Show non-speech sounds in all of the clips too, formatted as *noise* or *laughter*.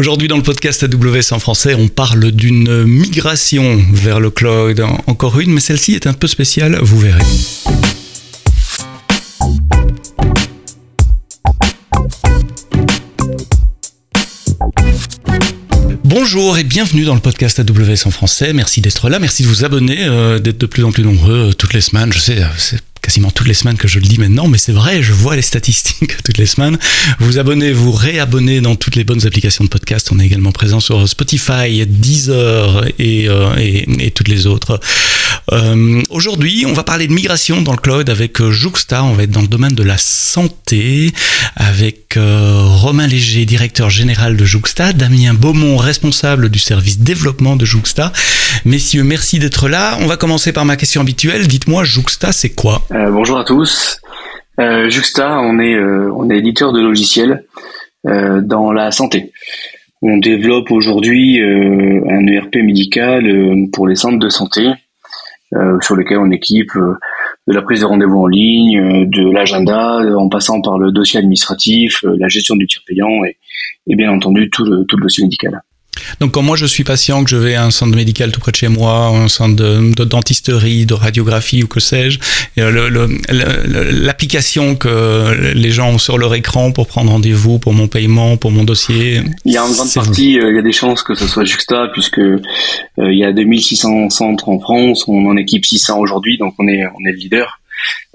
Aujourd'hui dans le podcast AWS en français, on parle d'une migration vers le cloud. Encore une, mais celle-ci est un peu spéciale, vous verrez. Bonjour et bienvenue dans le podcast AWS en français. Merci d'être là, merci de vous abonner, euh, d'être de plus en plus nombreux euh, toutes les semaines. Je sais, euh, c'est quasiment toutes les semaines que je le dis maintenant, mais c'est vrai, je vois les statistiques *laughs* toutes les semaines. Vous abonnez, vous réabonnez dans toutes les bonnes applications de podcast. On est également présent sur Spotify, Deezer et, euh, et, toutes les autres. Euh, Aujourd'hui, on va parler de migration dans le cloud avec euh, Juxta. On va être dans le domaine de la santé avec Romain Léger, directeur général de Juxta, Damien Beaumont, responsable du service développement de Juxta. Messieurs, merci d'être là. On va commencer par ma question habituelle. Dites-moi, Juxta, c'est quoi? Euh, bonjour à tous. Euh, Juxta, on est, euh, on est éditeur de logiciels euh, dans la santé. On développe aujourd'hui un ERP médical pour les centres de santé sur lequel on équipe de la prise de rendez-vous en ligne, de l'agenda, en passant par le dossier administratif, la gestion du tir payant et, et bien entendu tout le, tout le dossier médical. Donc quand moi je suis patient, que je vais à un centre médical tout près de chez moi, un centre de, de dentisterie, de radiographie ou que sais-je, l'application que les gens ont sur leur écran pour prendre rendez-vous, pour mon paiement, pour mon dossier. Il y a en grande partie, euh, il y a des chances que ce soit Juxta puisque euh, il y a 2600 centres en France, on en équipe 600 aujourd'hui, donc on est on est le leader.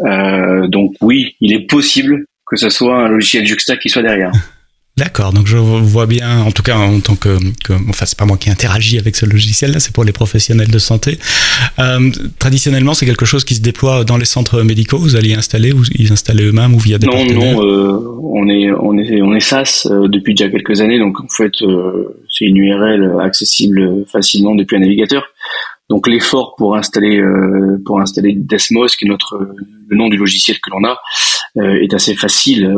Euh, donc oui, il est possible que ce soit un logiciel Juxta qui soit derrière. *laughs* D'accord, donc je vois bien, en tout cas en tant que, que enfin c'est pas moi qui interagis avec ce logiciel-là, c'est pour les professionnels de santé. Euh, traditionnellement, c'est quelque chose qui se déploie dans les centres médicaux. Vous allez y installer, ou ils installer eux-mêmes ou via des non, partenaires Non, euh, on est on est on est SaaS euh, depuis déjà quelques années, donc en fait euh, c'est une URL accessible facilement depuis un navigateur. Donc l'effort pour installer euh, pour installer Desmos, qui est notre le nom du logiciel que l'on a, est assez facile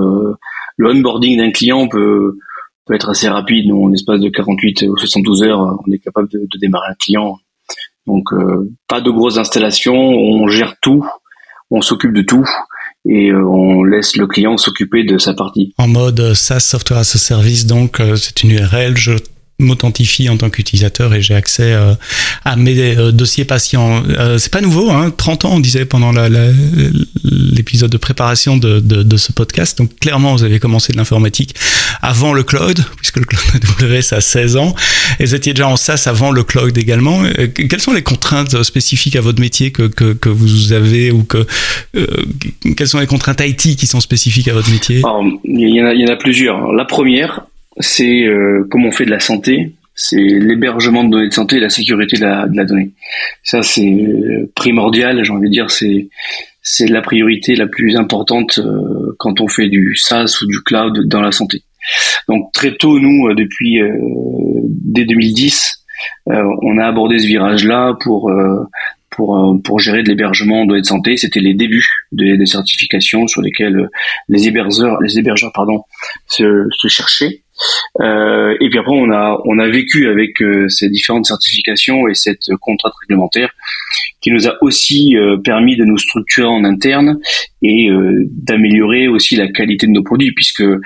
le onboarding d'un client peut, peut être assez rapide. En l'espace de 48 ou 72 heures, on est capable de, de démarrer un client. Donc, euh, pas de grosses installations. On gère tout, on s'occupe de tout et euh, on laisse le client s'occuper de sa partie. En mode SaaS Software as a Service, donc euh, c'est une URL. M'authentifie en tant qu'utilisateur et j'ai accès euh, à mes euh, dossiers patients. Euh, c'est pas nouveau, hein, 30 ans on disait pendant l'épisode de préparation de, de, de, ce podcast. Donc clairement vous avez commencé de l'informatique avant le cloud, puisque le cloud AWS *laughs* a 16 ans, et vous étiez déjà en SaaS avant le cloud également. Quelles sont les contraintes spécifiques à votre métier que, que, que vous avez ou que quelles sont les contraintes IT qui sont spécifiques à votre métier? Il, y il y en a plusieurs. La première, c'est euh, comme on fait de la santé, c'est l'hébergement de données de santé et la sécurité de la, de la donnée. Ça, c'est euh, primordial, j'ai envie de dire, c'est c'est la priorité la plus importante euh, quand on fait du SaaS ou du cloud dans la santé. Donc très tôt, nous, depuis dès 2010, on a abordé ce virage-là pour pour, pour gérer de l'hébergement de données de santé. C'était les débuts des, des certifications sur lesquelles les hébergeurs, les hébergeurs pardon, se, se cherchaient. Euh, et puis après, on a on a vécu avec euh, ces différentes certifications et cette contrainte réglementaire qui nous a aussi euh, permis de nous structurer en interne et euh, d'améliorer aussi la qualité de nos produits, puisque euh,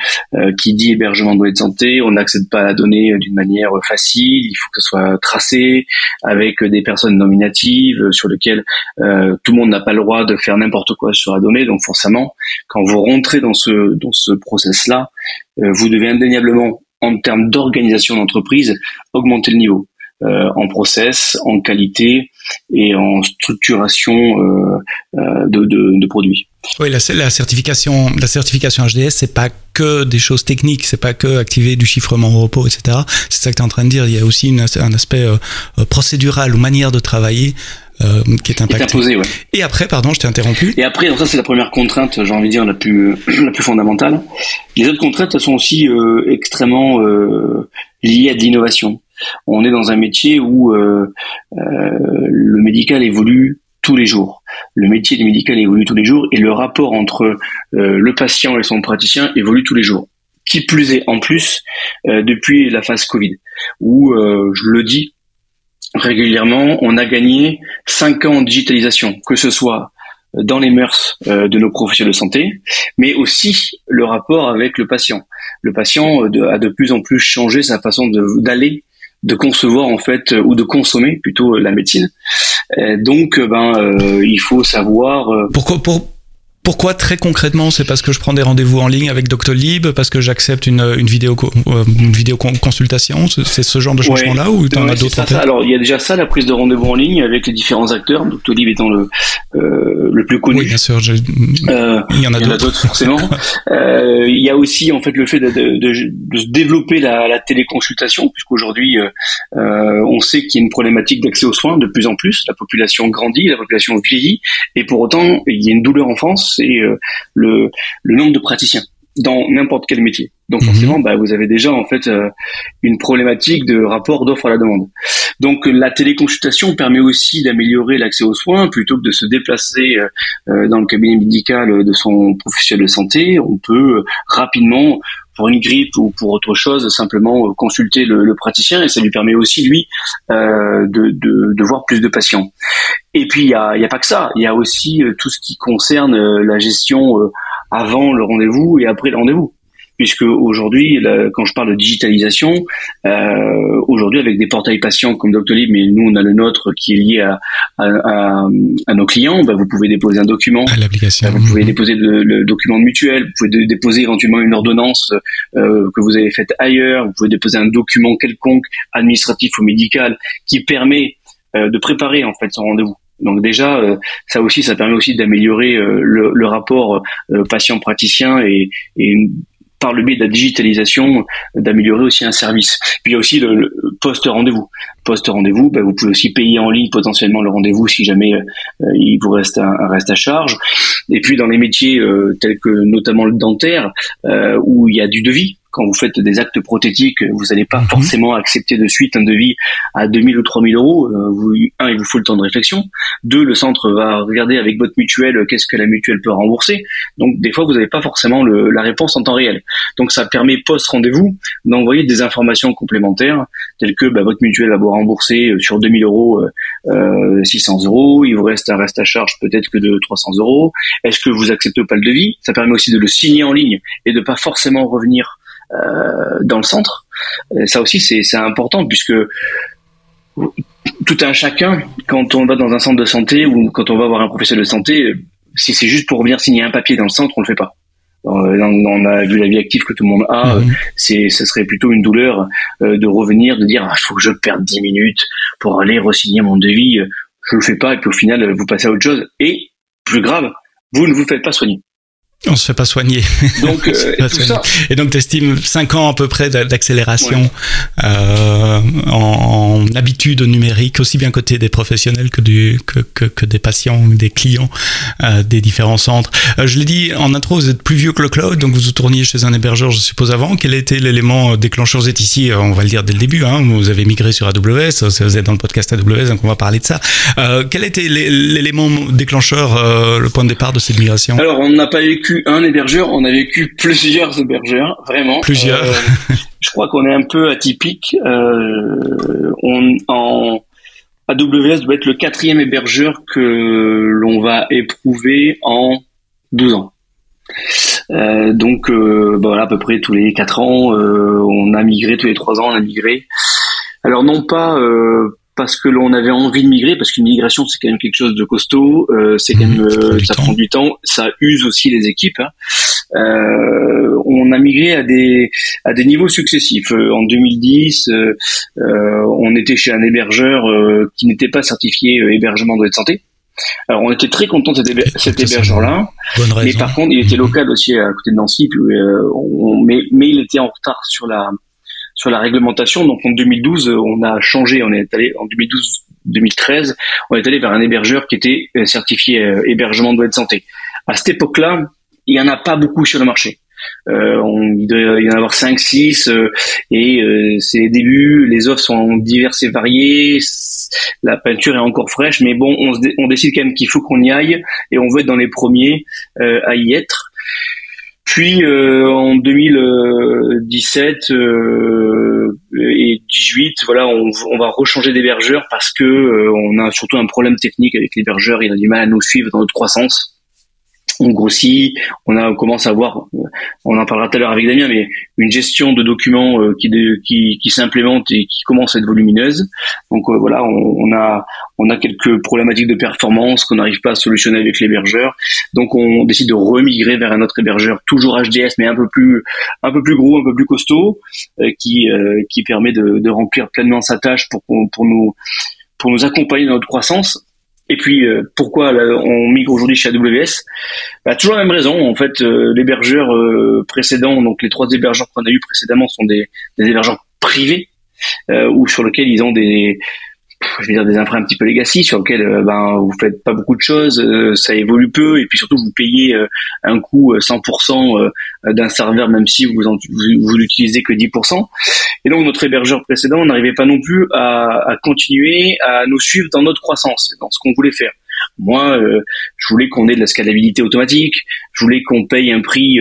qui dit hébergement de données de santé, on n'accède pas à la donnée d'une manière facile, il faut que ce soit tracé avec des personnes nominatives sur lesquelles tout le monde n'a pas le droit de faire n'importe quoi sur la donnée. Donc forcément, quand vous rentrez dans ce dans ce process-là, vous devez indéniablement en termes d'organisation d'entreprise, augmenter le niveau. Euh, en process, en qualité et en structuration euh, euh, de, produits. Oui, la, certification, la certification HDS, c'est pas que des choses techniques, c'est pas que activer du chiffrement au repos, etc. C'est ça que tu es en train de dire. Il y a aussi un aspect euh, procédural ou manière de travailler euh, qui est impacté. Est imposé, ouais. Et après, pardon, je t'ai interrompu. Et après, ça c'est la première contrainte, j'ai envie de dire la plus *clears throat* la plus fondamentale. Les autres contraintes, elles sont aussi euh, extrêmement liées à de l'innovation on est dans un métier où euh, euh, le médical évolue tous les jours. Le métier du médical évolue tous les jours et le rapport entre euh, le patient et son praticien évolue tous les jours. Qui plus est, en plus, euh, depuis la phase Covid, où, euh, je le dis régulièrement, on a gagné 5 ans en digitalisation, que ce soit dans les mœurs de nos professionnels de santé, mais aussi le rapport avec le patient. Le patient a de plus en plus changé sa façon d'aller de concevoir en fait ou de consommer plutôt la médecine. donc ben il faut savoir pourquoi pour pourquoi très concrètement C'est parce que je prends des rendez-vous en ligne avec Doctolib, parce que j'accepte une, une, vidéo euh, une vidéo consultation? C'est ce genre de changement-là ou t'en as d'autres Alors il y a déjà ça, la prise de rendez-vous en ligne avec les différents acteurs. Doctolib étant le euh, le plus connu. Oui, bien sûr. Euh, il y en a d'autres forcément. *laughs* euh, il y a aussi en fait le fait de, de, de, développer la, la téléconsultation, puisqu'aujourd'hui euh, on sait qu'il y a une problématique d'accès aux soins de plus en plus. La population grandit, la population vieillit, et pour autant il y a une douleur en France c'est euh, le, nombre de praticiens dans n'importe quel métier. Donc mhm. forcément, bah, vous avez déjà en fait euh, une problématique de rapport d'offre à la demande. Donc la téléconsultation permet aussi d'améliorer l'accès aux soins plutôt que de se déplacer euh, dans le cabinet médical de son professionnel de santé. On peut rapidement pour une grippe ou pour autre chose, simplement consulter le, praticien et ça lui permet aussi lui de, de, de, voir plus de patients. Et puis il y a, y a, pas que ça, il y a aussi euh, tout ce qui concerne euh, la gestion euh, avant le rendez-vous et après le rendez-vous. Puisque aujourd'hui, quand je parle de digitalisation, euh, aujourd'hui avec des portails patients comme Doctolib, mais nous on a le nôtre qui est lié à, à, à, nos clients, bah, vous pouvez déposer un document, l'application, vous pouvez déposer le, le, document de mutuelle, vous pouvez déposer éventuellement une ordonnance euh, que vous avez faite ailleurs, vous pouvez déposer un document quelconque administratif ou médical qui permet de préparer en fait son rendez-vous. Donc déjà, euh, ça aussi, ça permet aussi d'améliorer euh, le, rapport euh, patient-praticien et, par le biais de la digitalisation, d'améliorer aussi un service. Puis il y a aussi le, post-rendez-vous. Post-rendez-vous, bah, vous pouvez aussi payer en ligne potentiellement le rendez-vous si jamais il vous reste un, reste à charge. Et puis dans les métiers tels que notamment le dentaire, où il y a du devis, quand vous faites des actes prothétiques, vous n'allez pas mhm. forcément accepter de suite un devis à 2000 ou 3000 euros. Euh, vous, un, il vous faut le temps de réflexion. Deux, le centre va regarder avec votre mutuelle euh, qu'est-ce que la mutuelle peut rembourser. Donc, des fois, vous n'avez pas forcément le, la réponse en temps réel. Donc, ça permet post-rendez-vous d'envoyer des informations complémentaires telles que bah, votre mutuelle va vous rembourser euh, sur 2000 euros euh, 600 euros. Il vous reste un reste à charge peut-être que de 300 euros. Est-ce que vous acceptez pas le devis? Ça permet aussi de le signer en ligne et de pas forcément revenir dans le centre. ça aussi, c'est important puisque tout un chacun, quand on va dans un centre de santé ou quand on va voir un professionnel de santé, si c'est juste pour venir signer un papier dans le centre, on le fait pas. On a vu la vie active que tout le monde a, mhm. c'est, ce serait plutôt une douleur euh, de revenir, de dire, il ah, faut que je perde 10 minutes pour aller resigner mon devis. Je le fais pas et puis au final, vous passez à autre chose. Et plus grave, vous ne vous faites pas soigner. On se fait pas soigner. Donc, *laughs* euh, et, tout ça. et donc, tu estimes 5 ans à peu près d'accélération euh, en, en, habitude numérique, aussi bien côté des professionnels que, du, que, que, que des patients, des clients euh, des différents centres. Euh, je l'ai dit en intro, vous êtes plus vieux que le cloud, donc vous tourniez chez un hébergeur, je suppose, avant. Quel était l'élément déclencheur? Vous êtes ici, euh, on va le dire dès le début, hein, vous avez migré sur AWS, vous êtes dans le podcast AWS, donc on va parler de ça. Euh, quel était l'élément déclencheur, le point de départ de cette migration? Alors, on n'a pas vécu un hébergeur, on a vécu plusieurs hébergeurs, vraiment. Plusieurs. Euh, je crois qu'on est un peu atypique. Euh, on, en AWS doit être le quatrième hébergeur que l'on va éprouver en 12 ans. Euh, donc bah voilà à peu près tous les 4 ans on a migré tous les 3 ans on a migré alors non pas parce que l'on avait envie de migrer, parce qu'une migration c'est quand même quelque chose de costaud, euh, c'est quand même mmh, euh, ça prend du temps, ça use aussi les équipes. Hein. Euh, on a migré à des à des niveaux successifs. Euh, en 2010, euh, on était chez un hébergeur qui n'était pas certifié hébergement de santé. Alors on était très content de cet, hébergeur-là, mais par contre il était mmh. local aussi à côté de Nancy, mais, mais il était en retard sur la sur la réglementation. Donc en 2012, euh, on a changé, on est allé en 2012 2013, on est allé vers un hébergeur qui était euh, certifié euh, hébergement de santé. À cette époque-là, il y en a pas beaucoup sur le marché. on, il doit y en avoir 5, 6, et c'est les débuts, les offres sont diverses et variées, la peinture est encore fraîche, mais bon, on, on décide quand même qu'il faut qu'on y aille, et on veut être dans les premiers à y être. Puis euh, en 2017 euh, et 2018, voilà, on, on va rechanger d'hébergeur parce que on a surtout un problème technique avec l'hébergeur. Il a du mal à nous suivre dans notre croissance on grossit, on, a, commence à voir, on en parlera tout à l'heure avec Damien, mais une gestion de documents euh, qui, qui, qui s'implémente et qui commence à être volumineuse. Donc euh, voilà, on, a on a quelques problématiques de performance qu'on n'arrive pas à solutionner avec l'hébergeur. Donc on décide de remigrer vers un autre hébergeur, toujours HDS, mais un peu plus un peu plus gros, un peu plus costaud, euh, qui qui permet de, de, remplir pleinement sa tâche pour pour nous pour nous accompagner dans notre croissance et puis euh, pourquoi on migre aujourd'hui chez AWS bah, Toujours la même raison. En fait, euh, l'hébergeur euh, précédent, donc les trois hébergeurs qu'on a eu précédemment sont des, des hébergeurs privés ou sur lesquels ils ont des je vais dire des infras un petit peu legacy sur lesquels euh, ben vous faites pas beaucoup de choses, euh, ça évolue peu et puis surtout vous payez euh, un coût 100% d'un serveur même si vous en, vous, l'utilisez que 10%. Et donc notre hébergeur précédent, n'arrivait pas non plus à, à, continuer à nous suivre dans notre croissance, dans ce qu'on voulait faire. Moi, je voulais qu'on ait de la scalabilité automatique, je voulais qu'on paye un prix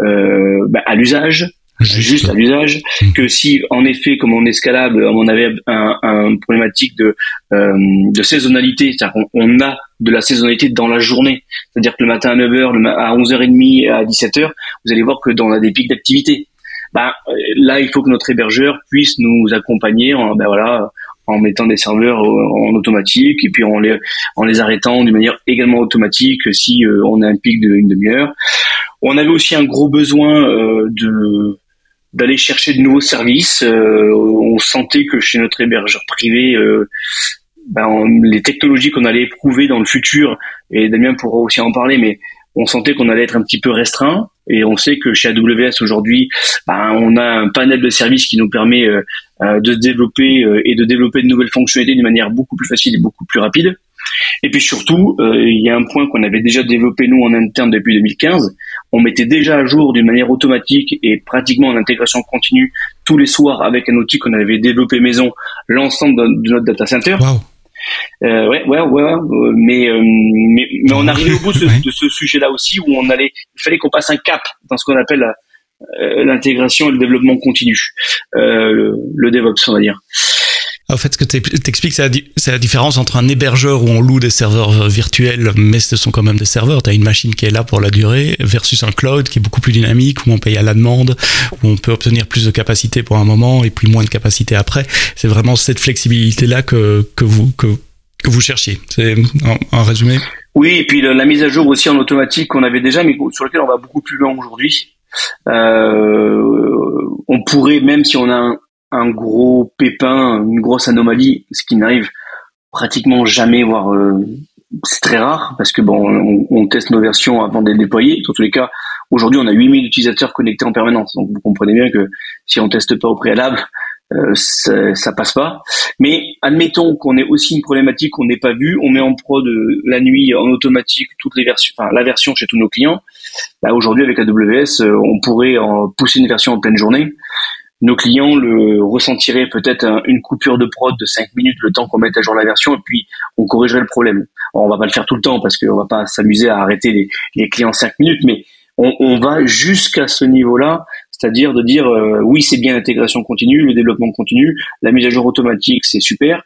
euh, ben, à l'usage, juste, à l'usage, mmh. que si en effet, comme on est scalable, on avait un, un problématique de, euh, de saisonnalité, c'est-à-dire qu'on on a de la saisonnalité dans la journée, c'est-à-dire que le matin à 9h, à 11h30, à 17h, vous allez voir que dans on a des pics d'activité. Ben, là, il faut que notre hébergeur puisse nous accompagner en, ben voilà, en mettant des serveurs en automatique et puis en les, en les arrêtant d'une manière également automatique si euh, on a un pic d'une demi-heure. On avait aussi un gros besoin euh, de d'aller chercher de nouveaux services. Euh, on sentait que chez notre hébergeur privé, euh, ben, les technologies qu'on allait éprouver dans le futur, et Damien pourra aussi en parler, mais on sentait qu'on allait être un petit peu restreint. Et on sait que chez AWS aujourd'hui, ben, on a un panel de services qui nous permet euh, de se développer et de développer de nouvelles fonctionnalités d'une manière beaucoup plus facile et beaucoup plus rapide. Et puis surtout, euh, il y a un point qu'on avait déjà développé nous en interne depuis 2015. On mettait déjà à jour d'une manière automatique et pratiquement en intégration continue tous les soirs avec un outil qu'on avait développé maison l'ensemble de, notre data center. Euh, ouais, ouais, ouais, euh, mais, mais, mais on arrivait au bout *laughs* de, ce sujet-là aussi où on allait, il fallait qu'on passe un cap dans ce qu'on appelle l'intégration et le développement continu, le, le DevOps, on va dire. En fait, ce que tu expliques, c'est la, différence entre un hébergeur où on loue des serveurs virtuels, mais ce sont quand même des serveurs. Tu as une machine qui est là pour la durée, versus un cloud qui est beaucoup plus dynamique, où on paye à la demande, où on peut obtenir plus de capacité pour un moment et puis moins de capacité après. C'est vraiment cette flexibilité-là que, que, vous, que, que vous cherchiez. C'est un, résumé Oui, et puis la, mise à jour aussi en automatique qu'on avait déjà, mais sur lequel on va beaucoup plus loin aujourd'hui. Euh, on pourrait, même si on a un, un gros pépin, une grosse anomalie, ce qui n'arrive pratiquement jamais, voire euh, c'est très rare parce que bon, on, teste nos versions avant de les déployer. Dans tous les cas, aujourd'hui, on a 8000 utilisateurs connectés en permanence. Donc vous comprenez bien que si on teste pas au préalable, euh, ça, passe pas. Mais admettons qu'on ait aussi une problématique qu'on n'ait pas vue, on met en prod euh, la nuit en automatique toutes les versions, enfin la version chez tous nos clients. Là aujourd'hui avec AWS, on pourrait en pousser une version en pleine journée nos clients le ressentiraient peut-être une coupure de prod de 5 minutes le temps qu'on mette à jour la version et puis on corrigerait le problème. on va pas le faire tout le temps parce qu'on va pas s'amuser à arrêter les, clients 5 minutes, mais on, on va jusqu'à ce niveau-là, c'est-à-dire de dire euh, oui c'est bien l'intégration continue, le développement continu, la mise à jour automatique c'est super,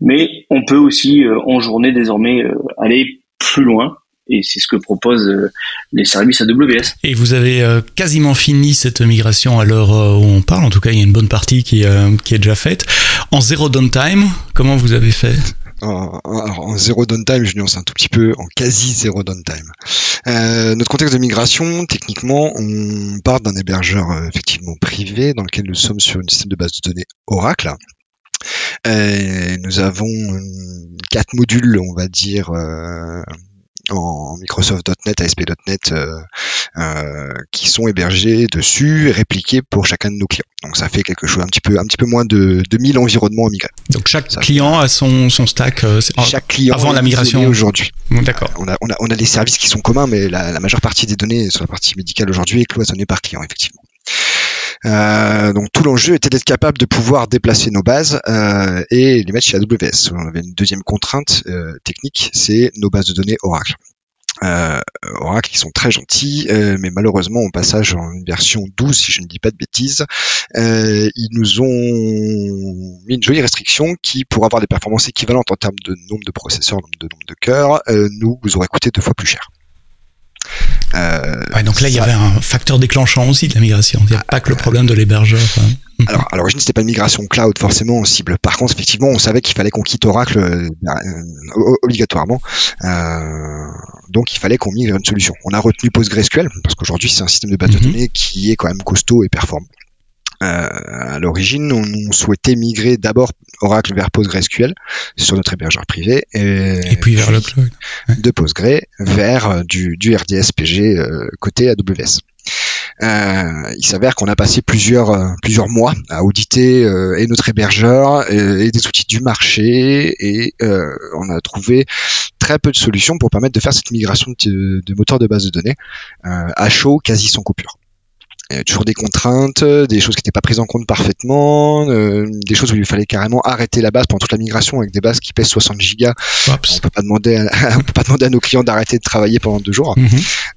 mais on peut aussi euh, en journée désormais euh, aller plus loin et c'est ce que proposent euh, les services AWS. Et vous avez euh, quasiment fini cette migration à l'heure euh, où on parle, en tout cas il y a une bonne partie qui, qui est déjà faite. En zéro downtime, comment vous avez fait? En, en zéro downtime, je nuance un tout petit peu, en quasi zéro downtime. Euh, notre contexte de migration, techniquement, on part d'un hébergeur effectivement privé dans lequel nous sommes sur une système de base de données Oracle. Euh, nous avons quatre modules, on va dire, euh, en Microsoft.NET, ASP.NET euh, euh, qui sont hébergés dessus et répliqués pour chacun de nos clients. Donc ça fait quelque chose un petit peu un petit peu moins de 2000 environnements à migrer. Donc chaque client a son, son stack euh, chaque client avant la migration aujourd'hui. D'accord. On a, on, a, on a des services qui sont communs mais la, la majeure partie des données sur la partie médicale aujourd'hui est cloisonnée par client effectivement. Euh, donc tout l'enjeu était d'être capable de pouvoir déplacer nos bases euh, et les mettre chez AWS. On avait une deuxième contrainte euh, technique, c'est nos bases de données Oracle. euh, Oracle qui sont très gentils, euh, mais malheureusement au passage en version 12, si je ne dis pas de bêtises, euh, ils nous ont mis une jolie restriction qui, pour avoir des performances équivalentes en termes de nombre de processeurs, de nombre de cœurs, nous vous aurait coûté deux fois plus cher. Ouais, donc là, il y avait un facteur déclenchant aussi de la migration. Il n'y a pas que le problème de l'hébergeur. Alors, à l'origine, c'était pas une migration cloud forcément en cible. Par contre, effectivement, on savait qu'il fallait qu'on quitte Oracle euh, obligatoirement. Euh, donc, il fallait qu'on migre une solution. On a retenu PostgreSQL parce qu'aujourd'hui, c'est un système de base de mhm. données qui est quand même costaud et performant. Euh, à l'origine, on, souhaitait migrer d'abord Oracle vers PostgreSQL sur notre hébergeur privé et, puis vers le cloud de Postgre vers du, du RDS PG côté AWS. Euh, il s'avère qu'on a passé plusieurs euh, plusieurs mois à auditer euh, et notre hébergeur et, des outils du marché et on a trouvé très peu de solutions pour permettre de faire cette migration de, de moteur de base de données à chaud, quasi sans coupure. Toujours des contraintes, des choses qui n'étaient pas prises en compte parfaitement, des choses où il fallait carrément arrêter la base pendant toute la migration avec des bases qui pèsent 60 gigas. On peut pas demander, à, *laughs* on peut pas demander à nos clients d'arrêter de travailler pendant deux jours. Mhm.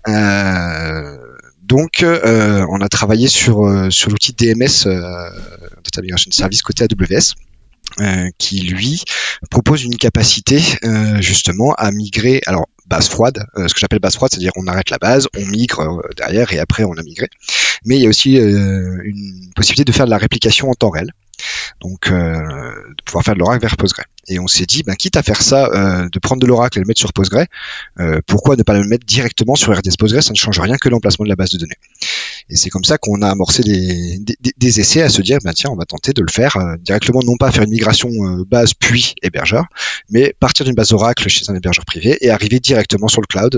Euh, donc, euh, on a travaillé sur, euh, sur l'outil DMS, euh, Data Migration Service côté AWS. qui lui propose une capacité justement à migrer alors base froide ce que j'appelle base froide c'est-à-dire on arrête la base on migre derrière et après on a migré. Mais il y a aussi une possibilité de faire de la réplication en temps réel. Donc de pouvoir faire de l'oracle vers Postgre et on s'est dit, ben, quitte à faire ça, euh, de prendre de l'Oracle et le mettre sur Postgre, euh, pourquoi ne pas le mettre directement sur RDS Postgre Ça ne change rien que l'emplacement de la base de données. Et c'est comme ça qu'on a amorcé des, essais à se dire, ben, tiens, on va tenter de le faire euh, directement, non pas faire une migration base puis hébergeur, mais partir d'une base Oracle chez un hébergeur privé et arriver directement sur le cloud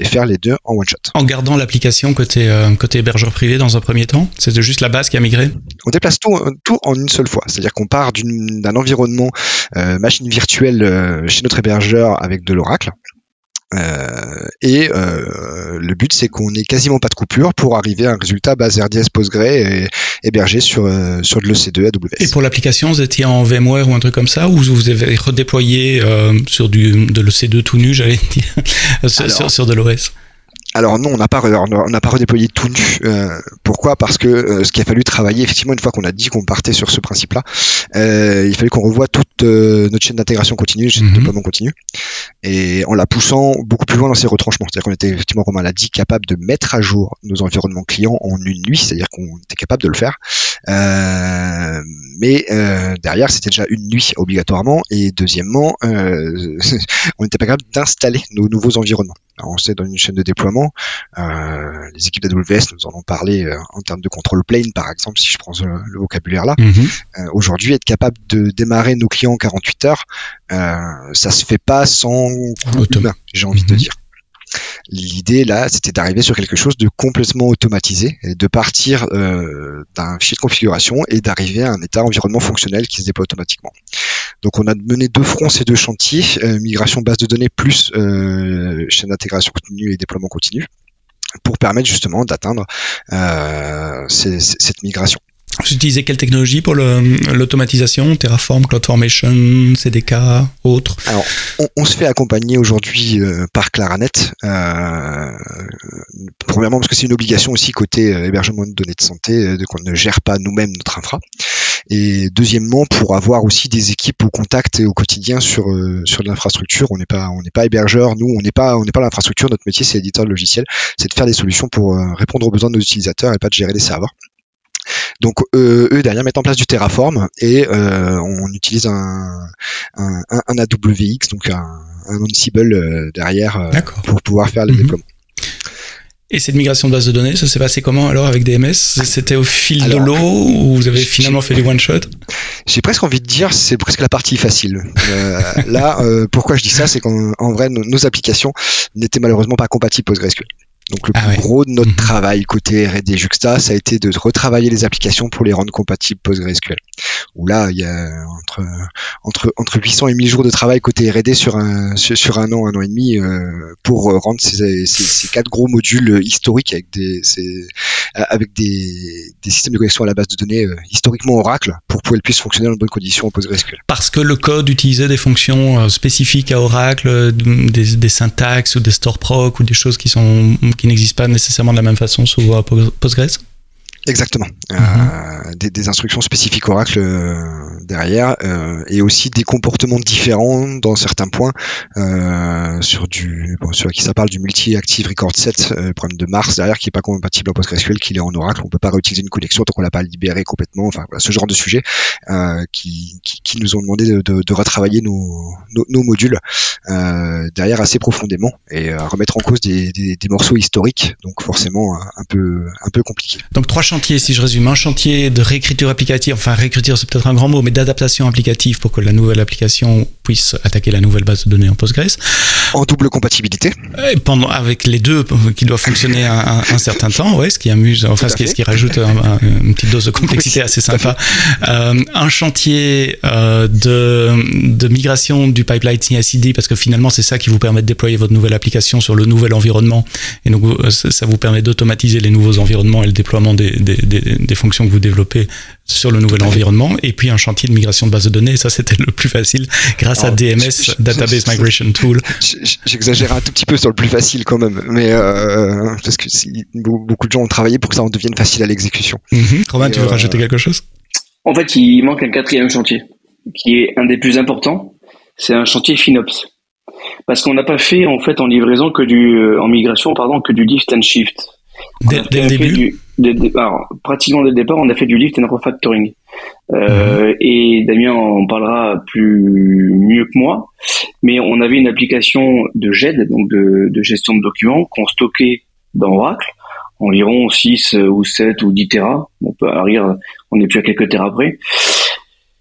et faire les deux en one shot. En gardant l'application côté, côté hébergeur privé dans un premier temps C'était juste la base qui a migré? On déplace tout, tout en une seule fois. C'est-à-dire qu'on part d'un environnement machine virtuelle euh, chez notre hébergeur avec de l'Oracle. Euh, et euh, le but c'est qu'on ait quasiment pas de coupure pour arriver à un résultat base RDS Postgre et hébergé sur sur de l'EC2 AWS. Et pour l'application, vous étiez en VMware ou un truc comme ça ou vous avez redéployé sur du de l'EC2 tout nu, j'allais dire, *laughs* sur, sur, de l'OS alors non, on n'a pas, on n'a pas redéployé tout nu. Euh, pourquoi? Parce que euh, ce qu'il a fallu travailler, effectivement, une fois qu'on a dit qu'on partait sur ce principe-là, euh, il fallait qu'on revoie toute notre chaîne d'intégration continue, chaîne de déploiement continu, et en la poussant beaucoup plus loin dans ses retranchements. C'est-à-dire qu'on était effectivement, comme on l'a dit, capable de mettre à jour nos environnements clients en une nuit, c'est-à-dire qu'on était capable de le faire. mais derrière, c'était déjà une nuit obligatoirement, et deuxièmement, *laughs* on n'était pas capable d'installer nos nouveaux environnements. Alors, on sait dans une chaîne de déploiement, euh, les équipes d'AWS nous en ont parlé euh, en termes de contrôle plane, par exemple, si je prends le, vocabulaire là. Mhm. Euh, aujourd'hui, être capable de démarrer nos clients en 48 heures, ça se fait pas sans j'ai envie de dire. L'idée là, c'était d'arriver sur quelque chose de complètement automatisé, de partir euh, d'un fichier de configuration et d'arriver à un état environnement fonctionnel qui se déploie automatiquement. Donc on a mené deux fronts ces deux chantiers, euh, migration base de données plus euh, chaîne d'intégration continue et déploiement continu, pour permettre justement d'atteindre cette migration. Vous utilisez quelle technologie pour l'automatisation? Terraform, CloudFormation, CDK, autres? Alors, on, se fait accompagner aujourd'hui euh, par Claranet. Euh, premièrement, parce que c'est une obligation aussi côté euh, hébergement de données de santé, de qu'on ne gère pas nous-mêmes notre infra. Et deuxièmement, pour avoir aussi des équipes au contact et au quotidien sur l'infrastructure. On n'est pas hébergeur, nous on n'est pas on pas l'infrastructure. Notre métier c'est éditeur de logiciel, c'est de faire des solutions pour répondre aux besoins de nos utilisateurs et pas de gérer des serveurs. Donc euh, eux derrière mettent en place du Terraform et euh, on utilise un, un, un, AWX, donc un, un Ansible euh, derrière pour pouvoir faire le mhm. déploiement. Et cette migration de base de données, ça s'est passé comment alors avec DMS C'était au fil de l'eau ou vous avez finalement fait du one shot? J'ai presque envie de dire c'est presque la partie facile. Euh, là, euh, pourquoi je dis ça, c'est qu'en vrai nos, nos applications n'étaient malheureusement pas compatibles PostgreSQL. Donc le Ah plus ouais. gros de notre Mhm. travail côté R&D Juxta, ça a été de retravailler les applications pour les rendre compatibles PostgreSQL. Où là, il y a entre entre entre 800 et 1000 jours de travail côté R&D sur un sur, sur un an, un an et demi euh, pour euh, rendre ces, ces, ces quatre gros modules historiques avec des ces- avec des, des systèmes de connexion à la base de données euh, historiquement Oracle pour qu'elles puissent fonctionner dans de bonnes conditions en PostgreSQL. Parce que le code utilisait des fonctions euh, spécifiques à Oracle, des, des syntaxes ou des store proc ou des choses qui sont qui n'existent pas nécessairement de la même façon sous Postgres. Exactement. Mhm. Euh, des, des instructions spécifiques Oracle euh, derrière euh, et aussi des comportements différents dans certains points euh, sur du bon, sur qui ça parle du multi-active record set euh, problème de Mars derrière qui est pas compatible en PostgreSQL qu'il est en Oracle on peut pas réutiliser une connexion tant qu'on l'a pas libéré complètement enfin voilà, ce genre de sujet euh, qui, qui, qui nous ont demandé de, de, de retravailler nos, nos, nos modules euh, derrière assez profondément et euh, remettre en cause des, des, des morceaux historiques donc forcément un peu un peu compliqué Donc trois si je résume. Un chantier de réécriture applicative, enfin réécriture c'est peut-être un grand mot, mais d'adaptation applicative pour que la nouvelle application puisse attaquer la nouvelle base de données en Postgres. en double compatibilité Et pendant, avec les deux qui doivent fonctionner un, certain temps, ouais, ce qui amuse, enfin ce qui, fait. ce qui rajoute un- un- une petite dose de complexité Oui, assez sympa. Euh, un chantier euh, de, de migration du pipeline CI/CD parce que finalement c'est ça qui vous permet de déployer votre nouvelle application sur le nouvel environnement et donc ça vous permet d'automatiser les nouveaux environnements et le déploiement des, des, des, des fonctions que vous développez sur le nouvel environnement et puis un chantier de migration de base de données et ça c'était le plus facile grâce à DMS je- je- Database je- Migration Tool J'exagère un tout petit peu sur le plus facile quand même, mais euh, parce que si- beaucoup de gens ont travaillé pour que ça en devienne facile à l'exécution. Romain Et, tu veux euh, rajouter quelque chose? En fait, il manque un quatrième chantier, qui est un des plus importants. C'est un chantier FinOps. Parce qu'on n'a pas fait, en fait, en livraison que du, euh, en migration, pardon, que du lift and shift. Dès, le début du- dès pratiquement dès le départ, on a fait du lift and refactoring. Euh, Et Damien en parlera plus mieux que moi. Mais on avait une application de GED, donc de, de gestion de documents, qu'on stockait dans Oracle, environ 6 ou 7 ou 10 terras. On peut arriver, on n'est plus à quelques terras près.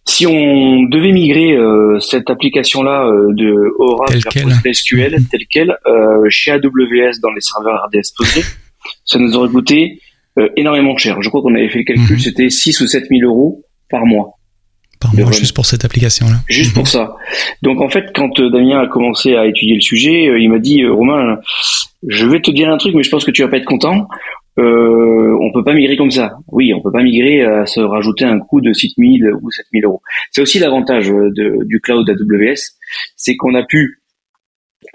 Si on devait migrer euh, cette application-là euh, de Oracle vers. PostgreSQL, telle quelle, euh, chez AWS dans les serveurs RDS Postgre, ça nous aurait coûté euh, énormément cher. Je crois qu'on avait fait le calcul, Mhm. c'était 6 ou 7 000 euros par mois, par mois juste pour cette application là juste pour ça. Donc en fait, quand euh, Damien a commencé à étudier le sujet, euh, il m'a dit Romain, je vais te dire un truc, mais je pense que tu vas pas être content. Euh, on peut pas migrer comme ça. Oui, on peut pas migrer à se rajouter un coût de 6 000 ou 7 000 euros. C'est aussi l'avantage du cloud AWS, c'est qu'on a pu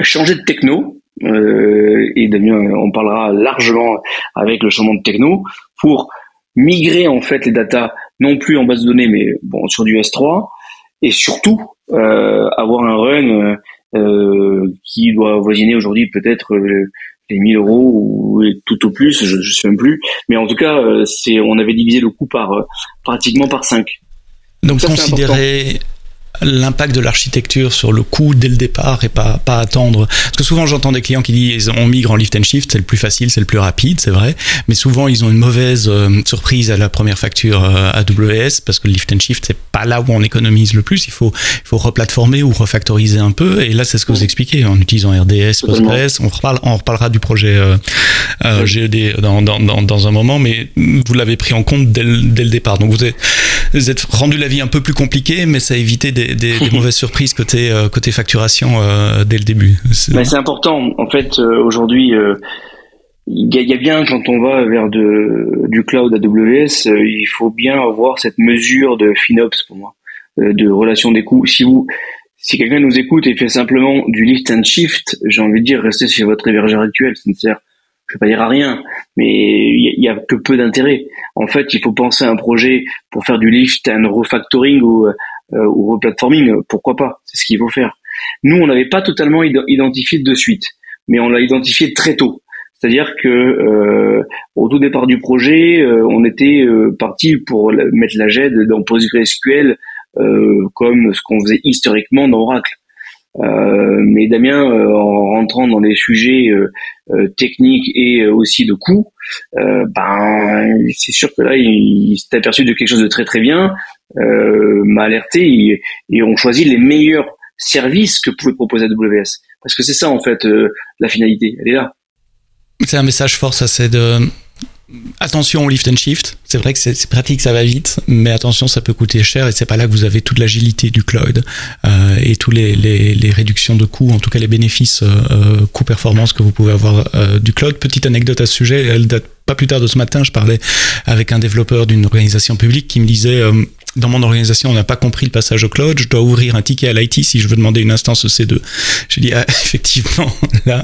changer de techno. Euh, et Damien, on parlera largement avec le changement de techno pour migrer en fait les datas non plus en base de données, mais bon sur du S3 et surtout euh, avoir un run euh, euh, qui doit avoisiner aujourd'hui peut-être euh, les 1000 euros ou tout au plus, je ne sais même plus. Mais en tout cas, euh, c'est on avait divisé le coût par euh, pratiquement par 5. Donc Ça, c'est considérer l'impact de l'architecture sur le coût dès le départ et pas, pas attendre. Parce que souvent j'entends des clients qui disent on migre en lift and shift, c'est le plus facile, c'est le plus rapide, c'est vrai. Mais souvent ils ont une mauvaise euh, surprise à la première facture euh, AWS parce que le lift and shift c'est pas là où on économise le plus. Il faut, il faut replatformer ou refactoriser un peu. Et là c'est ce que vous expliquez en utilisant RDS. Postgres. On, reparle, on reparlera du projet euh, euh. GED dans, dans, dans, dans un moment, mais vous l'avez pris en compte dès le, dès le départ. Donc vous êtes, vous êtes rendu la vie un peu plus compliquée, mais ça a évité des, des, des *laughs* mauvaises surprises côté, euh, côté facturation euh, dès le début. C'est- Mais c'est important. En fait, euh, aujourd'hui, euh, il y, a- il y a bien quand on va vers de, du cloud AWS, euh, il faut bien avoir cette mesure de FinOps pour moi, euh, de relation des coûts. Si vous, si quelqu'un nous écoute et fait simplement du lift and shift, j'ai envie de dire restez sur votre hébergeur actuel. Ça ne sert, je vais pas dire à rien, mais il y, y a que peu d'intérêt. En fait, il faut penser à un projet pour faire du lift and refactoring ou, euh, ou replatforming. Pourquoi pas C'est ce qu'il faut faire. Nous, on n'avait pas totalement id- identifié de suite, mais on l'a identifié très tôt. C'est-à-dire que euh, au tout départ du projet, euh, on était euh, parti pour mettre la GED dans PostgreSQL euh, comme ce qu'on faisait historiquement dans Oracle. Euh, mais Damien, euh, en rentrant dans des sujets euh, techniques et aussi de coûts, ben c'est sûr que là, il, s'est aperçu de quelque chose de très très bien, m'a alerté et, on choisit les meilleurs services que pouvait proposer AWS. Parce que c'est ça en fait la finalité, elle est là. C'est un message fort, ça, c'est de attention au lift and shift. C'est vrai que c'est pratique, ça va vite, mais attention, ça peut coûter cher et c'est pas là que vous avez toute l'agilité du cloud euh, et tous les, réductions de coûts, en tout cas les bénéfices euh, euh coût-performance que vous pouvez avoir euh, du cloud. Petite anecdote à ce sujet, elle date pas plus tard de ce matin, je parlais avec un développeur d'une organisation publique qui me disait dans mon organisation, on n'a pas compris le passage au cloud. Je dois ouvrir un ticket à l'IT si je veux demander une instance EC2. Je dis, ah, *laughs* effectivement, là,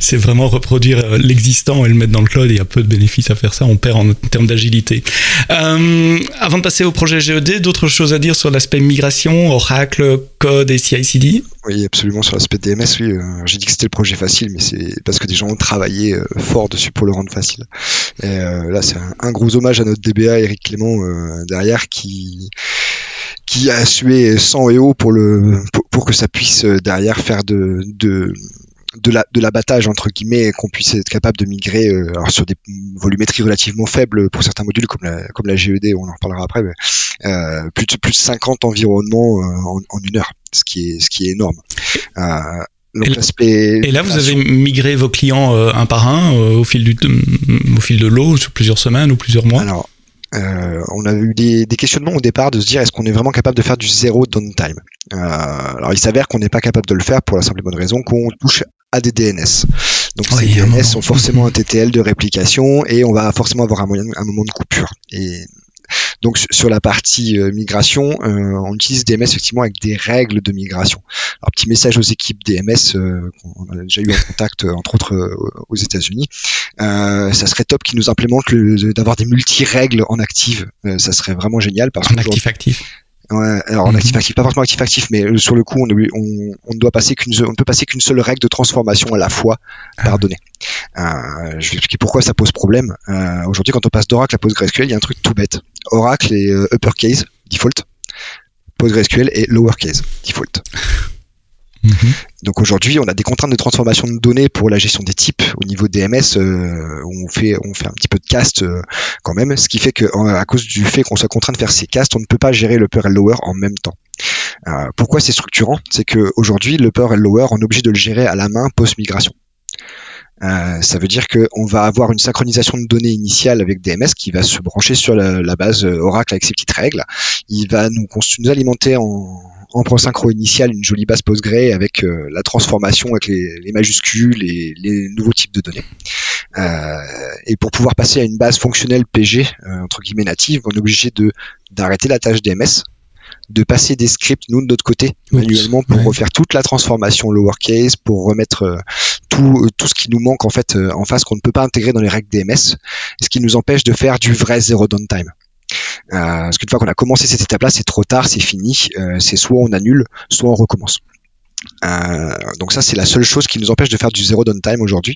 c'est vraiment reproduire euh, l'existant et le mettre dans le cloud. Il y a peu de bénéfices à faire ça. On perd en termes d'agilité. Euh, avant de passer au projet GED, d'autres choses à dire sur l'aspect migration, Oracle, code et CI/CD Oui, absolument. Sur l'aspect DMS, oui. Euh, J'ai dit que c'était le projet facile, mais c'est parce que des gens ont travaillé fort dessus pour le rendre facile. Et là, c'est un, gros hommage à notre DBA, Eric Clément, derrière, qui qui a sué sang et eau pour le pour, pour que ça puisse euh, derrière faire de, de de la de l'abattage entre guillemets qu'on puisse être capable de migrer euh, alors sur des volumétries relativement faibles pour certains modules comme la comme la GED on en reparlera après mais, euh, plus de plus de 50 environnements euh, en, en, une heure ce qui est ce qui est énorme donc et, et là, vous avez migré vos clients un par un au fil du au fil de l'eau sur plusieurs semaines ou plusieurs mois? Alors, euh, on a eu des, des, questionnements au départ de se dire est-ce qu'on est vraiment capable de faire du zéro downtime? Euh, Alors il s'avère qu'on n'est pas capable de le faire pour la simple et bonne raison qu'on touche à des DNS. Donc oui, ces DNS sont forcément un TTL de réplication et on va forcément avoir un, moyen, un moment de coupure. Et donc sur la partie euh, migration, euh, on utilise DMS effectivement avec des règles de migration. Alors petit message aux équipes DMS, euh, on a déjà eu en contact entre autres aux États-Unis. ça serait top qu'ils nous implémentent d'avoir des multi-règles en active. ça serait vraiment génial parce en actif actif. Ouais, alors en actif actif, pas forcément actif actif, mais sur le coup, on, on, on ne doit passer qu'une, on ne peut passer qu'une seule règle de transformation à la fois ah. par donnée. Euh, je vais expliquer pourquoi ça pose problème. Euh, aujourd'hui, quand on passe d'Oracle à PostgreSQL, il y a un truc tout bête. Oracle est euh, uppercase default, PostgreSQL est lowercase default. Mhm. Donc aujourd'hui, on a des contraintes de transformation de données pour la gestion des types au niveau DMS euh, on fait on fait un petit peu de cast euh, quand même, ce qui fait que à cause du fait qu'on soit contraint de faire ces casts, on ne peut pas gérer le upper et lower en même temps. Euh, pourquoi c'est structurant? C'est que aujourd'hui, le upper et le lower, on est obligé de le gérer à la main post migration. Ça veut dire qu'on va avoir une synchronisation de données initiale avec DMS qui va se brancher sur la, base Oracle avec ses petites règles. Il va nous alimenter en, en prosynchro initial une jolie base PostgreSQL avec euh, la transformation avec les, les majuscules et les nouveaux types de données. Euh, et pour pouvoir passer à une base fonctionnelle PG euh, entre guillemets native, on est obligé de d'arrêter la tâche DMS de passer des scripts nous de notre côté manuellement pour ouais. refaire toute la transformation lowercase pour remettre euh, tout tout ce qui nous manque en fait euh, en face qu'on ne peut pas intégrer dans les règles DMS ce qui nous empêche de faire du vrai zero downtime euh, parce qu'une fois qu'on a commencé cette étape-là, c'est trop tard, c'est fini. Euh, c'est soit on annule, soit on recommence. Euh, donc ça c'est la seule chose qui nous empêche de faire du zéro downtime aujourd'hui,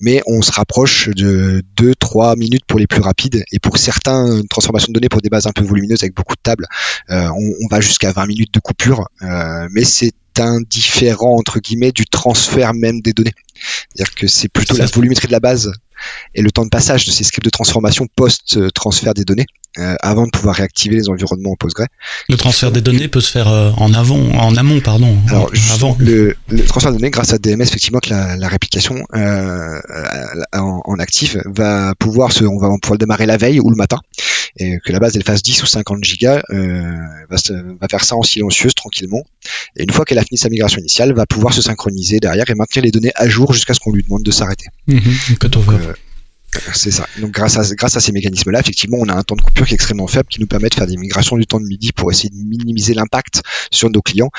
mais on se rapproche de 2-3 minutes pour les plus rapides et pour certains transformations de données pour des bases un peu volumineuses avec beaucoup de tables, euh, on, on, va jusqu'à 20 minutes de coupure, euh, mais c'est indifférent entre guillemets du transfert même des données. C'est-à-dire que c'est plutôt la volumétrie de la base et le temps de passage de ces scripts de transformation post-transfert des données euh, avant de pouvoir réactiver les environnements en Postgre. Le transfert des données peut se faire euh, en avant, en amont, pardon. Alors, avant. Le, le, transfert de données grâce à DMS, effectivement, que la, la réplication euh, en, en, actif va pouvoir se, on va pouvoir le démarrer la veille ou le matin, et que la base elle fasse 10 ou 50 gigas, va, se, va faire ça en silencieuse tranquillement. Et une fois qu'elle a fini sa migration initiale, va pouvoir se synchroniser derrière et maintenir les données à jour jusqu'à ce qu'on lui demande de s'arrêter. Euh, c'est ça. Donc grâce à grâce à ces mécanismes-là, effectivement, on a un temps de coupure qui est extrêmement faible, qui nous permet de faire des migrations du temps de midi pour essayer de minimiser l'impact sur nos clients,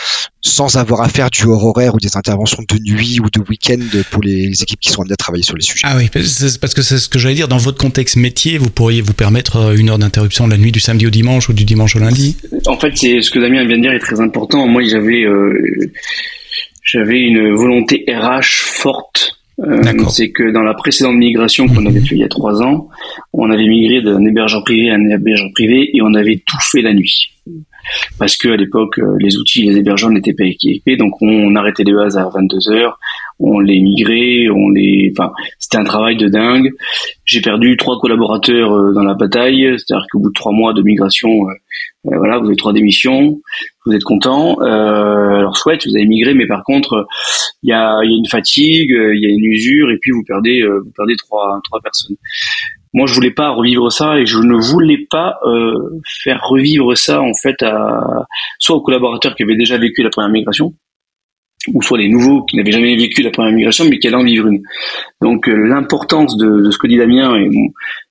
sans avoir à faire du hors horaire ou des interventions de nuit ou de week-end pour les équipes qui sont amenées à travailler sur les sujets. Ah oui, parce que c'est ce que j'allais dire. Dans votre contexte métier, vous pourriez vous permettre euh, une heure d'interruption la nuit du samedi au dimanche ou du dimanche au lundi? En fait, c'est ce que Damien vient de dire est très important. Moi, j'avais euh, j'avais une volonté RH forte c'est que dans la précédente migration qu'on avait fait il y a trois ans, on avait migré d'un hébergeur privé à un hébergeur privé et on avait tout fait la nuit. Parce que à l'époque, euh, les outils, les hébergeurs n'étaient pas équipés, donc on, arrêtait les bases à 22 heures, on les migrait, on les, enfin, c'était un travail de dingue. J'ai perdu trois collaborateurs euh, dans la bataille, c'est-à-dire qu'au bout de trois mois de migration, euh, voilà, vous avez trois démissions, vous êtes content. alors chouette, vous avez migré, mais par contre, il y a, y a une fatigue, il y a une usure, et puis vous perdez, vous perdez trois, trois personnes moi je voulais pas revivre ça et je ne voulais pas euh, faire revivre ça en fait à soit aux collaborateurs qui avaient déjà vécu la première migration ou soit les nouveaux qui n'avaient jamais vécu la première migration mais qui allaient en vivre une. Donc euh, l'importance de, de, ce que dit Damien et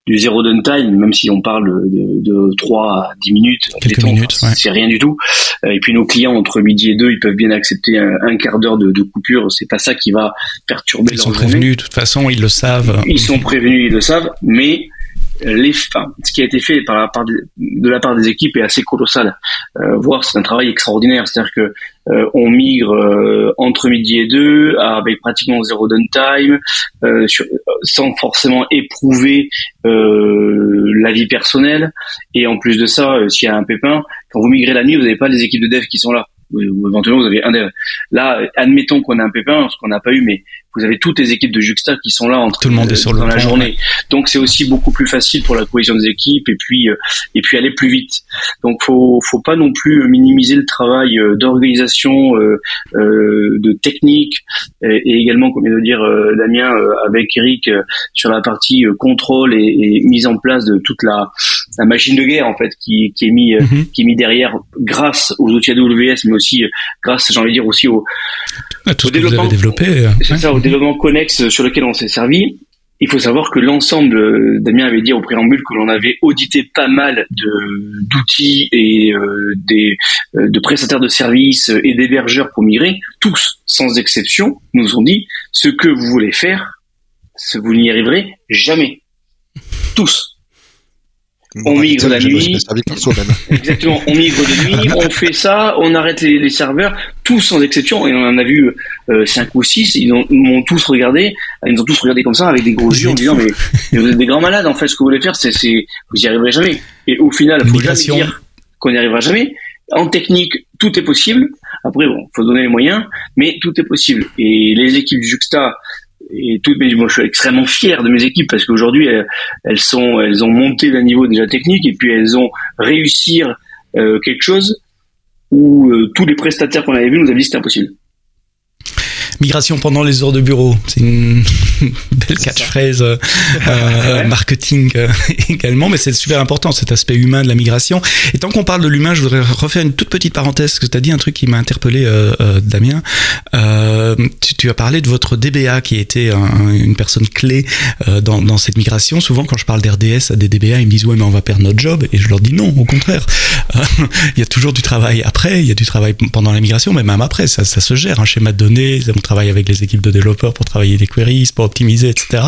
du zéro downtime, même si on parle de, de 3 à 10 minutes, minutes c'est rien du tout. Euh, et puis nos clients entre midi et deux, ils peuvent bien accepter un, quart d'heure de, de, coupure. C'est pas ça qui va perturber ils sont prévenus, de toute façon, ils le savent. Ils sont prévenus, ils le savent, mais ce qui a été fait par la part de, la part des équipes est assez colossal. Euh, c'est un travail extraordinaire. C'est-à-dire que euh, on migre euh, entre midi et deux avec pratiquement zéro downtime, euh, sans forcément éprouver la vie personnelle. Et en plus de ça, s'il y a un pépin, quand vous migrez la nuit, vous n'avez pas les équipes de dev qui sont là. Ou éventuellement vous avez un dev. Là, admettons qu'on a un pépin, ce qu'on n'a pas eu, mais vous avez toutes les équipes de Juxta qui sont là entre tout le monde est sur dans le la journée. Donc c'est aussi beaucoup plus facile pour la cohésion des équipes et puis euh, et puis aller plus vite. Donc faut faut pas non plus minimiser le travail euh, d'organisation, euh, de technique et, également comme vient de dire Damien avec Eric sur la partie contrôle et, et, mise en place de toute la, la machine de guerre en fait qui, qui est mis mhm. qui est mis derrière grâce aux outils AWS mais aussi grâce j'ai envie de dire aussi au, tout développement. développé. C'est ça au développement connexe sur lequel on s'est servi. Il faut savoir que l'ensemble, Damien avait dit au préambule que l'on avait audité pas mal de d'outils et euh, des euh, de prestataires de services et d'hébergeurs pour migrer. Tous, sans exception, nous ont dit ce que vous voulez faire, ce vous n'y arriverez jamais. Tous on migre la nuit. *laughs* Exactement, on migre de nuit, *laughs* on fait ça, on arrête les, serveurs, tous sans exception, et on en a vu euh, cinq ou six, ils m'ont tous regardé, ils nous ont tous regardé comme ça avec des gros yeux en disant mais, vous êtes des grands malades en fait, ce que vous voulez faire, c'est vous y arriverez jamais. Et au final, il faut jamais dire qu'on n'y arrivera jamais. En technique, tout est possible. Après, bon, faut donner les moyens, mais tout est possible. Et les équipes Juxta, et toutes mes, moi je suis extrêmement fier de mes équipes parce qu'aujourd'hui elles, sont elles ont monté d'un niveau déjà technique et puis elles ont réussi euh, quelque chose où euh, tous les prestataires qu'on avait vus nous avaient dit c'était impossible. Migration pendant les heures de bureau, c'est une *laughs* belle catchphrase euh, *laughs* euh marketing euh, *laughs* également, mais c'est super important cet aspect humain de la migration. Et tant qu'on parle de l'humain, je voudrais refaire une toute petite parenthèse, parce que tu as dit un truc qui m'a interpellé, euh, Damien. Tu, tu, as parlé de votre DBA qui était une personne clé dans, dans, cette migration. Souvent, quand je parle d'RDS à des DBA, ils me disent ouais, mais on va perdre notre job, et je leur dis non, au contraire. il y a toujours du travail après, il y a du travail pendant la migration, mais même après, ça, ça se gère. Un schéma de données, travaille avec les équipes de développeurs pour travailler des queries, pour optimiser, etc.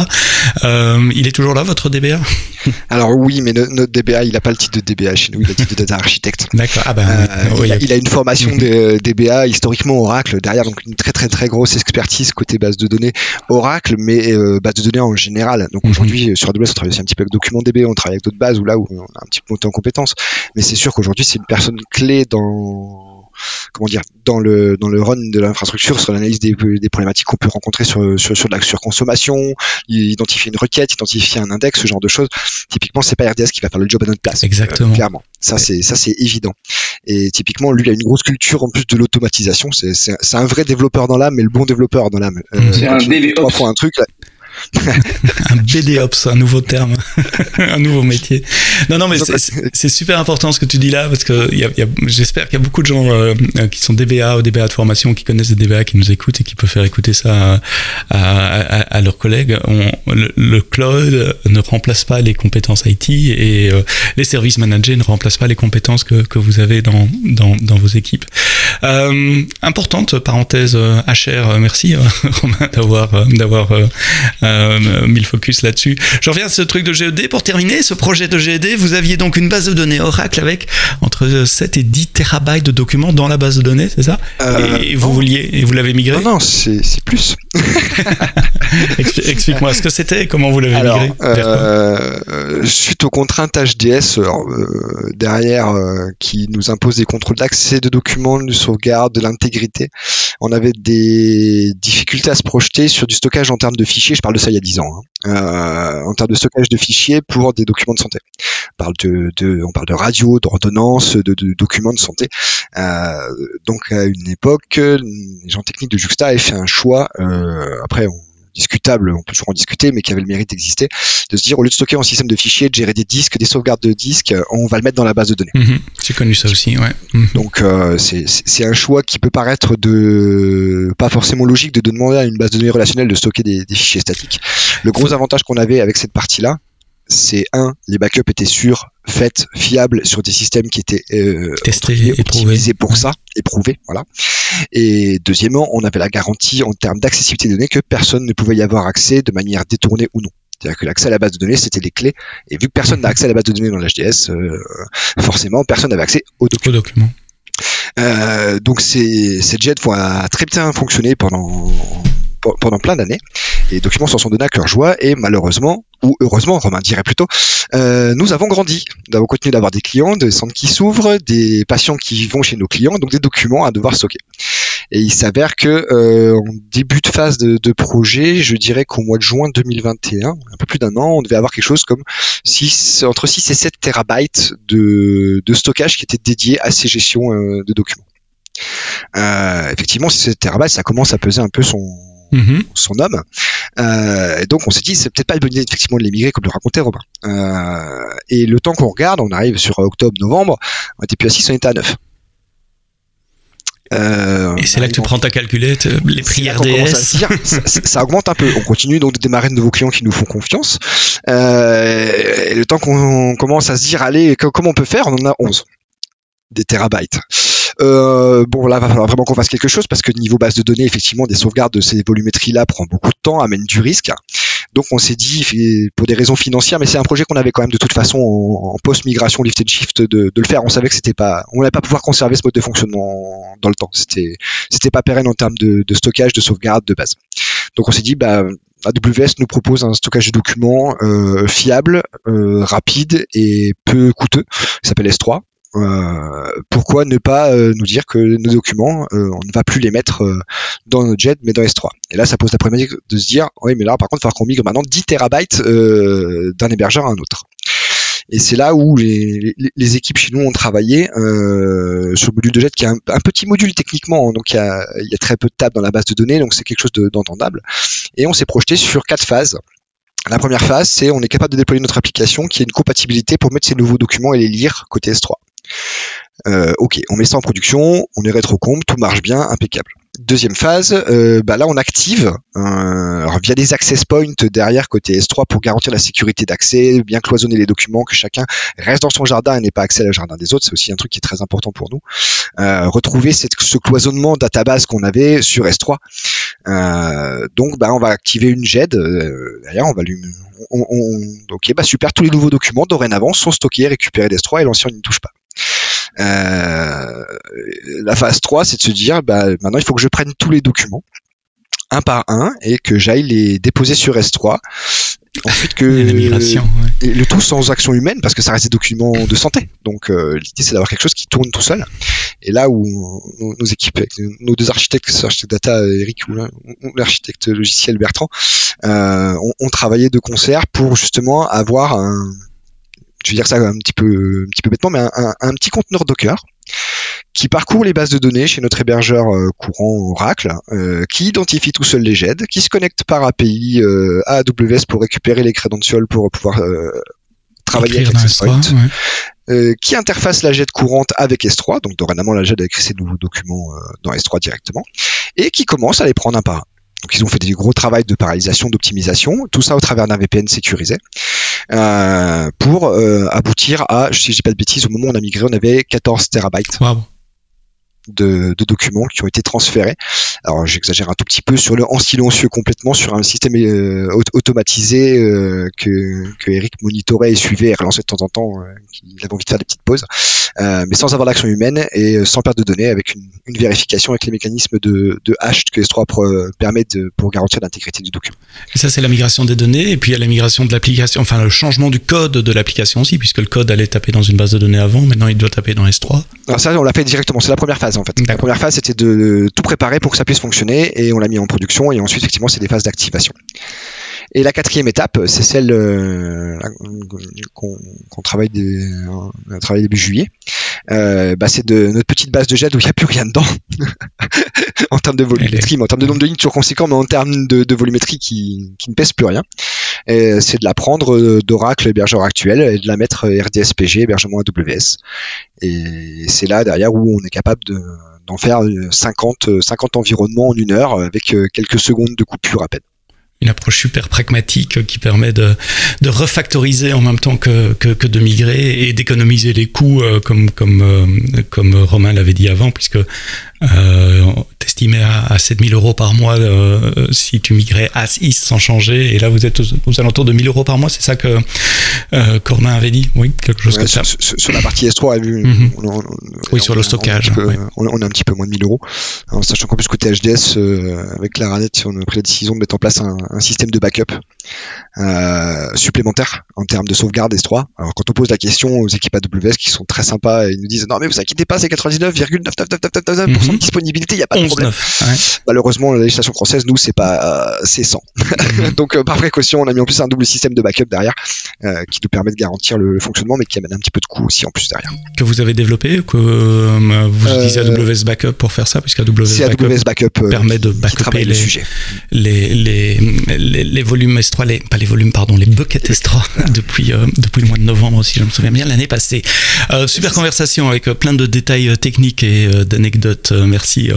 Euh, il est toujours là, votre DBA *laughs* Alors oui, mais notre DBA, il n'a pas le titre de DBA chez nous, il a le titre de data architecte. *laughs* D'accord. Ah ben, euh, il, a, une formation de DBA historiquement Oracle derrière, donc une très très très grosse expertise côté base de données Oracle, mais euh, base de données en général. Donc mhm. aujourd'hui sur AWS, on travaille aussi un petit peu avec DocumentDB, on travaille avec d'autres bases où là où on a un petit peu monté en compétences. Mais c'est sûr qu'aujourd'hui c'est une personne clé dans comment dire dans le dans le run de l'infrastructure sur l'analyse des, des problématiques qu'on peut rencontrer sur, sur sur de la surconsommation, identifier une requête, identifier un index, ce genre de choses. Typiquement, c'est pas RDS qui va faire le job à notre place. Exactement. Euh, clairement, ça c'est ça c'est évident. Et typiquement, lui il a une grosse culture en plus de l'automatisation. C'est c'est un vrai développeur dans l'âme, mais le bon développeur dans l'âme. Euh, c'est un DevOps. un truc. Un BDOps, un nouveau terme, *laughs* un nouveau métier. Non, non, mais c'est super important ce que tu dis là, parce que j'espère qu'il y a beaucoup de gens euh, qui sont DBA ou DBA de formation, qui connaissent des DBA, qui nous écoutent et qui peuvent faire écouter ça à, à, à leurs collègues. On, le, cloud ne remplace pas les compétences IT et euh, les services managers ne remplacent pas les compétences que, que vous avez dans, dans, dans vos équipes. Euh, importante parenthèse HR, merci *laughs* Romain d'avoir d'avoir euh, mille focus là-dessus. Je reviens à ce truc de GED. Pour terminer, ce projet de GED, vous aviez donc une base de données Oracle avec entre 7 et 10 terabytes de documents dans la base de données, c'est ça? Euh, Et vous vouliez, et vous l'avez migré? Non, non c'est plus. *laughs* Explique-moi ce que c'était, comment vous l'avez migré euh, Suite aux contraintes HDS euh, derrière qui nous imposent des contrôles d'accès de documents sauvegarde, de l'intégrité. On avait des difficultés à se projeter sur du stockage en termes de fichiers. Je parle de ça il y a 10 ans. Hein. Euh, en termes de stockage de fichiers pour des documents de santé. On parle de, radio, d'ordonnance, de, de, documents de santé. Euh, donc à une époque, les gens techniques de Juxta avaient fait un choix. Euh, après, on, discutable, on peut toujours en discuter, mais qui avait le mérite d'exister, de se dire au lieu de stocker en système de fichiers, de gérer des disques, des sauvegardes de disques, on va le mettre dans la base de données. Mhm. J'ai connu ça aussi, ouais. Mhm. Donc euh, c'est un choix qui peut paraître de pas forcément logique de, demander à une base de données relationnelle de stocker des, des fichiers statiques. Le gros avantage qu'on avait avec cette partie-là, c'est un, les backups étaient sûrs, faits, fiables sur des systèmes qui étaient euh, testés, optimisés pour ça, éprouvés, voilà. Et deuxièmement, on avait la garantie en termes d'accessibilité des données que personne ne pouvait y avoir accès de manière détournée ou non. C'est-à-dire que l'accès à la base de données, c'était les clés. Et vu que personne n'a accès à la base de données dans l'HDS, euh, forcément, personne n'avait accès aux documents. Euh, donc ces, ces jets vont très bien fonctionner pendant pendant plein d'années. Les documents s'en sont donnés à cœur joie et malheureusement, ou heureusement, Romain dirait plutôt, euh, nous avons grandi. Nous avons continué d'avoir des clients, des centres qui s'ouvrent, des patients qui vont chez nos clients, donc des documents à devoir stocker. Et il s'avère que euh, en début de phase de, de, projet, je dirais qu'au mois de juin 2021, un peu plus d'un an, on devait avoir quelque chose comme 6, entre 6 et 7 terabytes de, de stockage qui était dédié à ces gestions euh, de documents. Euh, effectivement, 7 terabytes, ça commence à peser un peu son, Mhm. son homme. Euh, donc on s'est dit c'est peut-être pas une bonne idée effectivement de l'émigrer comme le racontait Robin. Euh, et le temps qu'on regarde, on arrive sur octobre-novembre, on était plus à 6, on était à 9. Euh, et c'est là que tu prends ta calculette, euh, les prières DS. Ça, ça, augmente un peu. On continue donc de démarrer de nouveaux clients qui nous font confiance. Euh, et le temps qu'on commence à se dire, allez, comment on peut faire? On en a 11 des terabytes. Euh, bon, là, va falloir vraiment qu'on fasse quelque chose parce que niveau base de données, effectivement, des sauvegardes de ces volumétries-là prend beaucoup de temps, amène du risque. Donc, on s'est dit, pour des raisons financières, mais c'est un projet qu'on avait quand même de toute façon en, post-migration lift and shift de, le faire. On savait que c'était pas, on n'allait pas pouvoir conserver ce mode de fonctionnement dans le temps. C'était, c'était pas pérenne en termes de, stockage, de sauvegarde, de base. Donc, on s'est dit, bah, AWS nous propose un stockage de documents euh, fiable, euh, rapide et peu coûteux. Il s'appelle S3. Euh, pourquoi ne pas euh, nous dire que nos documents, euh, on ne va plus les mettre dans notre jet, mais dans S3 Et là, ça pose la problématique de se dire, oui, mais là, par contre, il va falloir qu'on migre maintenant 10 terabytes d'un hébergeur à un autre. Et c'est là où les, les, équipes chez nous ont travaillé euh, sur le module de jet, qui est un, petit module techniquement, hein, donc il y, a, il y, a, très peu de tables dans la base de données, donc c'est quelque chose d'entendable. et on s'est projeté sur quatre phases. La première phase, c'est on est capable de déployer notre application qui a une compatibilité pour mettre ces nouveaux documents et les lire côté S3. Euh, ok, on met ça en production, on est rétrocombe, tout marche bien, impeccable. Deuxième phase, euh, bah là on active euh, via des access points derrière côté S3 pour garantir la sécurité d'accès, bien cloisonner les documents, que chacun reste dans son jardin et n'ait pas accès au jardin des autres. C'est aussi un truc qui est très important pour nous. Euh, retrouver ce cloisonnement database qu'on avait sur S3. Euh, donc bah, on va activer une GED. Derrière on va lui, on, on, ok bah super, tous les nouveaux documents dorénavant sont stockés, récupérés d'S3 et l'ancien n'y touche pas. Euh, la phase 3, c'est de se dire, bah, maintenant il faut que je prenne tous les documents un par un et que j'aille les déposer sur S3. Ensuite que *laughs* le tout sans action humaine parce que ça reste des documents de santé. Donc euh, l'idée c'est d'avoir quelque chose qui tourne tout seul. Et là où nos, équipes, nos deux architectes, l'architecte data Eric ou l'architecte logiciel Bertrand, euh, ont, ont, travaillé de concert pour justement avoir un, je vais dire ça un petit peu, un petit peu bêtement, mais un, un, petit conteneur Docker qui parcourt les bases de données chez notre hébergeur euh, courant Oracle, euh, qui identifie tout seul les GED, qui se connecte par API euh, à AWS pour récupérer les credentials pour pouvoir travailler avec S3, qui interface la GED courante avec S3, donc dorénavant la GED a écrit ses nouveaux documents dans S3 directement, et qui commence à les prendre un par un. Donc ils ont fait des gros travaux de paralysation, d'optimisation, tout ça au travers d'un VPN sécurisé, euh, pour euh, aboutir à, si je dis pas de bêtises, au moment où on a migré, on avait 14 terabytes de, documents qui ont été transférés. Alors j'exagère un tout petit peu sur le en silencieux complètement sur un système euh, automatisé euh, que, que Eric monitorait et suivait et relançait de temps en temps, euh, il avait envie de faire des petites pauses, mais sans avoir l'action humaine et sans perte de données avec une, vérification avec les mécanismes de, de hash que S3 permet de, pour garantir l'intégrité du document. Et ça c'est la migration des données et puis il y a la migration de l'application, enfin le changement du code de l'application aussi puisque le code allait taper dans une base de données avant, maintenant il doit taper dans S3. Alors ça on l'a fait directement, c'est la première phase phases en fait. La première phase c'était de tout préparer pour que ça puisse fonctionner et on l'a mis en production et ensuite effectivement c'est des phases d'activation. Et la quatrième étape, c'est celle euh, qu'on travaille, des, travaille début juillet. Euh, bah, c'est de notre petite base de jet où il n'y a plus rien dedans *laughs* *laughs* en termes de volumétrie, mais en termes de nombre de lignes toujours conséquent, mais en termes de, de volumétrie qui, qui ne pèse plus rien. C'est de la prendre euh, d'Oracle hébergeur actuel et de la mettre RDSPG hébergement AWS. Et c'est là derrière où on est capable de d'en faire 50, 50 environnements en une heure avec quelques secondes de coupure à peine une approche super pragmatique qui permet de, de refactoriser en même temps que, que, que de migrer et d'économiser les coûts euh, comme, comme, euh, comme Romain l'avait dit avant, puisque euh, t'estimais à, à 7000 euros par mois euh, si tu migrais à 6 sans changer, et là vous êtes aux, alentours de 1000 euros par mois, c'est ça que euh, Romain avait dit? Oui, quelque chose comme ça. Sur, la partie S3, mm oui, sur le stockage. On, on, a un petit peu moins de 1000 euros, en sachant qu'en plus côté HDS, avec la RANET, on a pris la décision de mettre en place un, un système de backup euh, supplémentaire en termes de sauvegarde S3. Alors quand on pose la question aux équipes AWS qui sont très sympas, ils nous disent non mais vous inquiétez pas, c'est 99,99999% de disponibilité, il n'y a pas de problème. Malheureusement, la législation française, nous, c'est pas, euh, c'est 100. Mhm. Donc par précaution, on a mis en plus un double système de backup derrière euh, qui nous permet de garantir le, fonctionnement, mais qui amène un petit peu de coût aussi en plus derrière. Que vous avez développé, que vous utilisez AWS Backup pour faire ça, puisque AWS Backup, permet de backuper les, les volumes S3, les, pas les volumes, pardon, les buckets *laughs* S3 depuis, euh, depuis le mois de novembre, si je me souviens bien, l'année passée. Euh, super conversation avec euh, plein de détails techniques et d'anecdotes. merci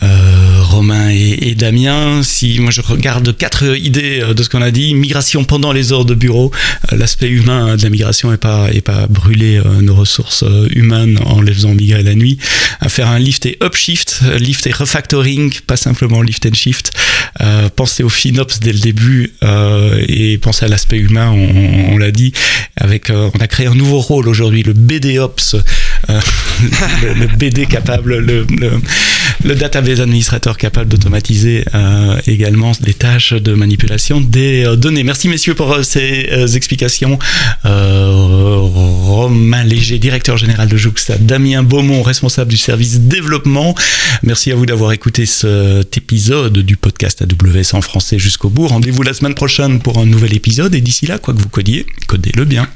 Romain et, Damien. Si moi je regarde quatre idées de ce qu'on a dit, migration pendant les heures de bureau, l'aspect humain de la migration est pas, est pas brûler nos ressources humaines en les faisant migrer la nuit, à faire un lift et upshift, lift et refactoring, pas simplement lift and shift. penser au FinOps dès le début et penser à l'aspect humain, on, l'a dit, avec, euh, on a créé un nouveau rôle aujourd'hui, le BDOps, euh, *laughs* le, BD capable, le, le, database administrateur capable d'automatiser également les tâches de manipulation des données. Merci messieurs pour ces explications. Romain Léger, directeur général de Jouxta, Damien Beaumont, responsable du service développement. Merci à vous d'avoir écouté cet épisode du podcast AWS en français jusqu'au bout. Rendez-vous la semaine pour un nouvel épisode. Et d'ici là, quoi que vous codiez, codez-le bien.